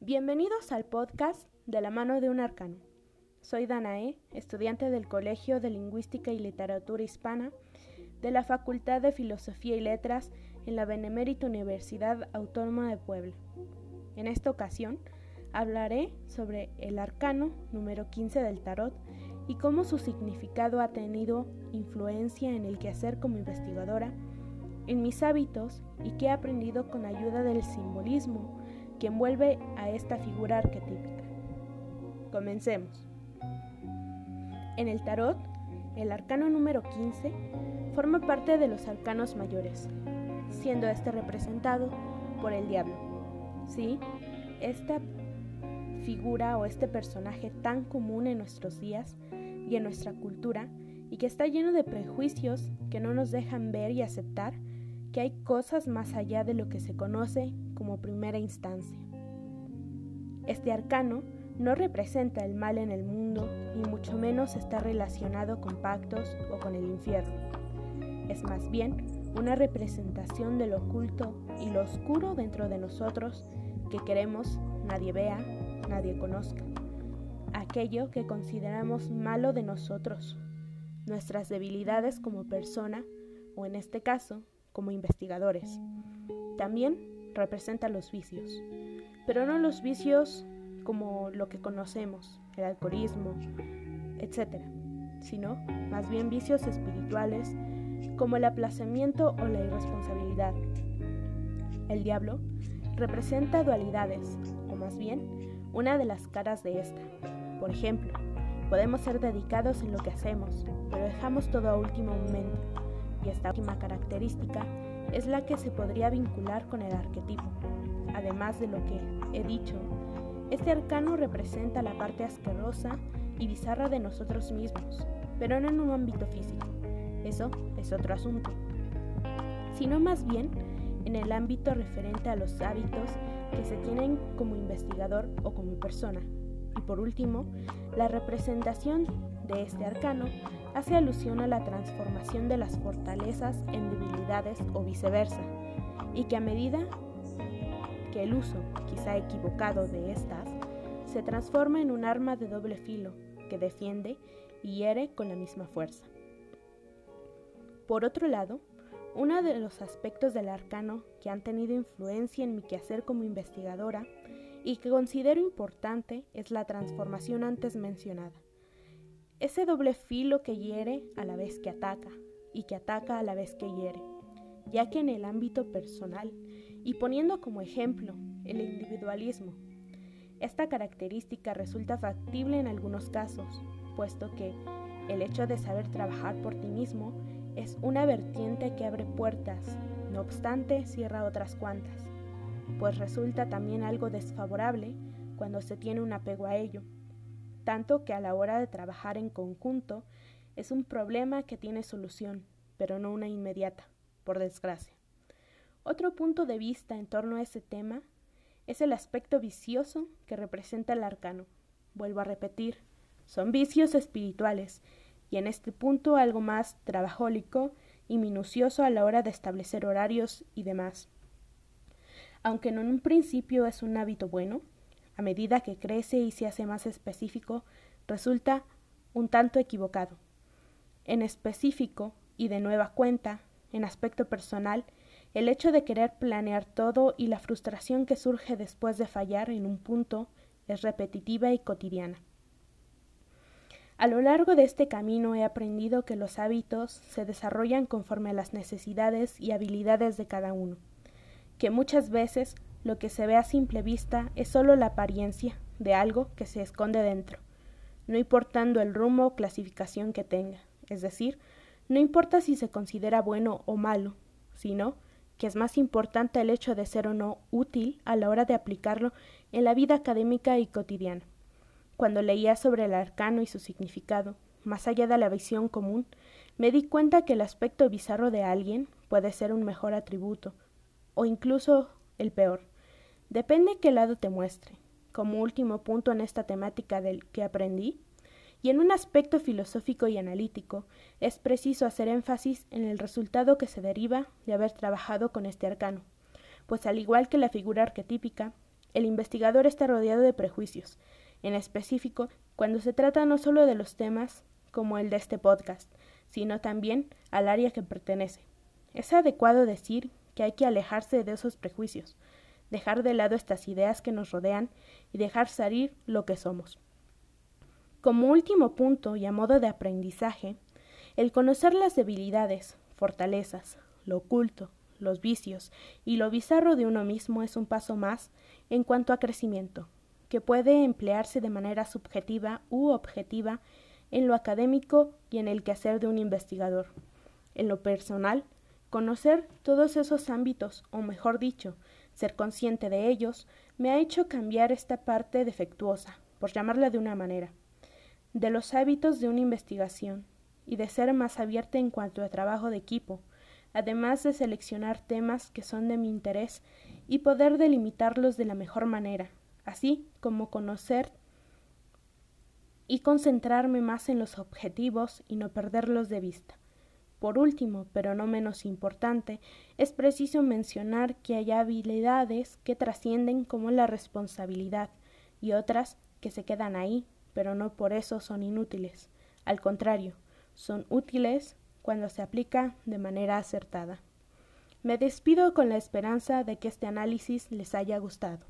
Bienvenidos al podcast de la mano de un arcano. Soy Danae, estudiante del Colegio de Lingüística y Literatura Hispana de la Facultad de Filosofía y Letras en la Benemérita Universidad Autónoma de Puebla. En esta ocasión hablaré sobre el arcano número 15 del tarot y cómo su significado ha tenido influencia en el quehacer como investigadora, en mis hábitos y qué he aprendido con ayuda del simbolismo que envuelve a esta figura arquetípica. Comencemos. En el tarot, el arcano número 15 forma parte de los arcanos mayores, siendo este representado por el diablo. Sí, esta figura o este personaje tan común en nuestros días y en nuestra cultura y que está lleno de prejuicios que no nos dejan ver y aceptar que hay cosas más allá de lo que se conoce como primera instancia. Este arcano no representa el mal en el mundo y mucho menos está relacionado con pactos o con el infierno. Es más bien una representación de lo oculto y lo oscuro dentro de nosotros que queremos nadie vea nadie conozca, aquello que consideramos malo de nosotros, nuestras debilidades como persona o en este caso como investigadores. También representa los vicios, pero no los vicios como lo que conocemos, el alcoholismo, etc., sino más bien vicios espirituales como el aplazamiento o la irresponsabilidad. El diablo representa dualidades, o más bien una de las caras de esta. Por ejemplo, podemos ser dedicados en lo que hacemos, pero dejamos todo a último momento, y esta última característica es la que se podría vincular con el arquetipo. Además de lo que he dicho, este arcano representa la parte asquerosa y bizarra de nosotros mismos, pero no en un ámbito físico. Eso es otro asunto. Sino más bien en el ámbito referente a los hábitos que se tienen como investigador o como persona. Y por último, la representación de este arcano hace alusión a la transformación de las fortalezas en debilidades o viceversa, y que a medida que el uso, quizá equivocado, de estas, se transforma en un arma de doble filo que defiende y hiere con la misma fuerza. Por otro lado, uno de los aspectos del arcano que han tenido influencia en mi quehacer como investigadora y que considero importante es la transformación antes mencionada. Ese doble filo que hiere a la vez que ataca y que ataca a la vez que hiere, ya que en el ámbito personal, y poniendo como ejemplo el individualismo, esta característica resulta factible en algunos casos, puesto que el hecho de saber trabajar por ti mismo es una vertiente que abre puertas, no obstante cierra otras cuantas, pues resulta también algo desfavorable cuando se tiene un apego a ello, tanto que a la hora de trabajar en conjunto es un problema que tiene solución, pero no una inmediata, por desgracia. Otro punto de vista en torno a ese tema es el aspecto vicioso que representa el arcano. Vuelvo a repetir, son vicios espirituales y en este punto algo más trabajólico y minucioso a la hora de establecer horarios y demás. Aunque en un principio es un hábito bueno, a medida que crece y se hace más específico, resulta un tanto equivocado. En específico, y de nueva cuenta, en aspecto personal, el hecho de querer planear todo y la frustración que surge después de fallar en un punto es repetitiva y cotidiana. A lo largo de este camino he aprendido que los hábitos se desarrollan conforme a las necesidades y habilidades de cada uno, que muchas veces lo que se ve a simple vista es solo la apariencia de algo que se esconde dentro, no importando el rumbo o clasificación que tenga, es decir, no importa si se considera bueno o malo, sino que es más importante el hecho de ser o no útil a la hora de aplicarlo en la vida académica y cotidiana. Cuando leía sobre el arcano y su significado, más allá de la visión común, me di cuenta que el aspecto bizarro de alguien puede ser un mejor atributo, o incluso el peor. Depende qué lado te muestre. Como último punto en esta temática del que aprendí, y en un aspecto filosófico y analítico, es preciso hacer énfasis en el resultado que se deriva de haber trabajado con este arcano, pues al igual que la figura arquetípica, el investigador está rodeado de prejuicios, en específico cuando se trata no solo de los temas como el de este podcast, sino también al área que pertenece. Es adecuado decir que hay que alejarse de esos prejuicios, dejar de lado estas ideas que nos rodean y dejar salir lo que somos. Como último punto y a modo de aprendizaje, el conocer las debilidades, fortalezas, lo oculto, los vicios y lo bizarro de uno mismo es un paso más en cuanto a crecimiento, que puede emplearse de manera subjetiva u objetiva en lo académico y en el quehacer de un investigador. En lo personal, conocer todos esos ámbitos, o mejor dicho, ser consciente de ellos, me ha hecho cambiar esta parte defectuosa, por llamarla de una manera, de los hábitos de una investigación, y de ser más abierta en cuanto a trabajo de equipo, además de seleccionar temas que son de mi interés y poder delimitarlos de la mejor manera, así como conocer y concentrarme más en los objetivos y no perderlos de vista. Por último, pero no menos importante, es preciso mencionar que hay habilidades que trascienden como la responsabilidad y otras que se quedan ahí, pero no por eso son inútiles. Al contrario, son útiles cuando se aplica de manera acertada. Me despido con la esperanza de que este análisis les haya gustado.